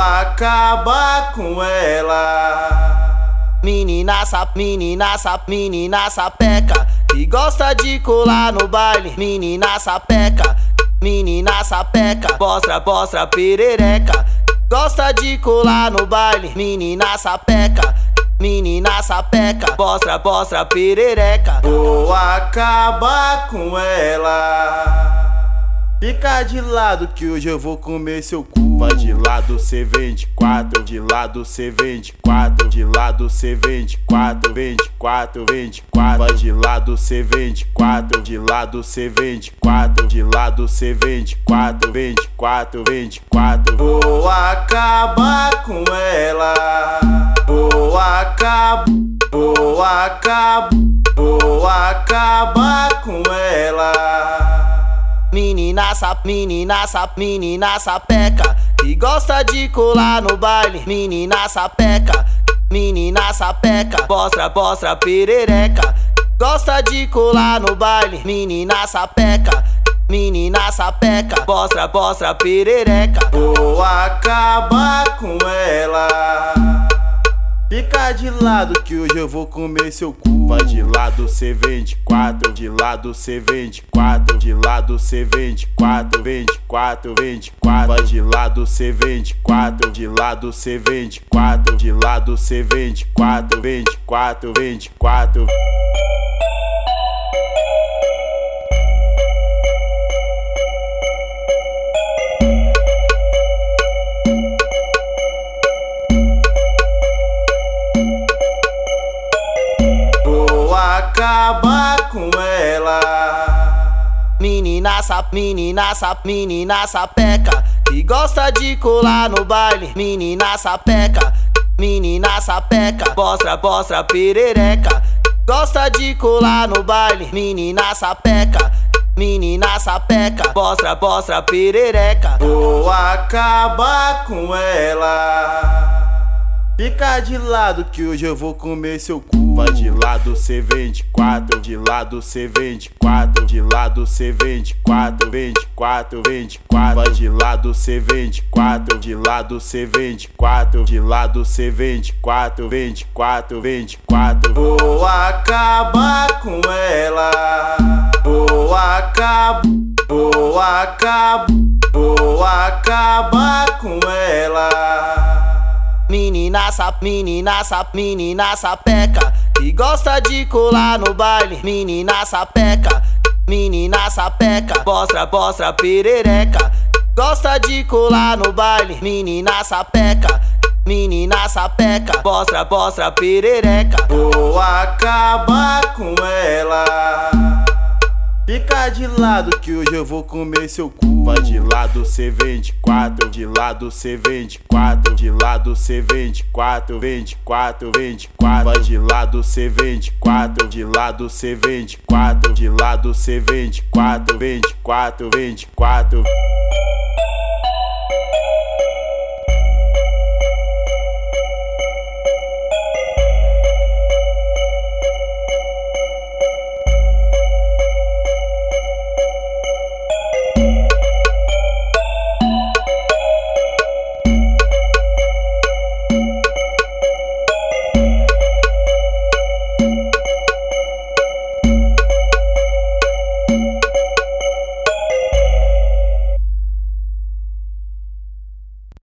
acabar com ela. Menina sap, menina sap, menina sapeca Que gosta de colar no baile Menina sapeca, menina sapeca Mostra, mostra perereca Gosta de colar no baile Menina sapeca, menina sapeca Mostra, mostra perereca Vou acabar com ela. Fica de lado que hoje eu vou comer seu cu. Vai de lado, cê vende quatro. De lado, cê vende quatro. De lado, cê vende quatro. Vende quatro, vende quatro. De lado, cê vende quatro. De lado, cê vende quatro. De lado, cê vende quatro. Vende quatro, vende quatro. Vou acabar com ela. Vou acabar. Vou acabar. Vou acabar com ela. Menina sap, menina sap, menina sapeca gosta de colar no baile. Menina sapeca, menina sapeca. Mostra, mostra perereca. Gosta de colar no baile. Menina sapeca, menina sapeca. Mostra, mostra perereca. Vou acabar com ela. Fica de lado que hoje eu vou comer seu cu. Vai de lado, cê vende quatro. De lado, cê vende quatro. De lado, cê vende quatro. Vende quatro, vende quatro. De lado, cê vende quatro. De lado, cê vende quatro. De lado, cê vende quatro. Vende quatro, vende quatro. Com ela. Menina sap, menina sap, menina sapeca Que gosta de colar no baile Menina sapeca, menina sapeca Mostra, mostra perereca Gosta de colar no baile Menina sapeca, menina sapeca Mostra, mostra perereca Vou acabar com ela. Fica de lado que hoje eu vou comer seu cu. Vai de lado, cê vende quatro. De lado, cê vende quatro. De lado, cê vende quatro. Vende quatro, vende quatro. Vai de lado, cê vende quatro. De lado, cê vende quatro. De lado, cê vende quatro. Vende quatro, vende quatro. Vou acabar com ela. Vou acabar. Vou acabar. Vou acabar com ela. Menina sap, menina sap, menina sapeca gosta de colar no baile. Menina sapeca, menina sapeca. Mostra, mostra perereca. Gosta de colar no baile. Menina sapeca, menina sapeca. Mostra, mostra perereca. Vou acabar com ela. Fica de lado que hoje eu vou comer seu cu. Vai de lado, cê vende quatro. De lado, cê vende quatro. De lado, cê vende quatro. Vende quatro, vende quatro. Vai de lado, cê vende quatro. De lado, cê vende quatro. De lado, cê vende quatro. Vende quatro, vende quatro.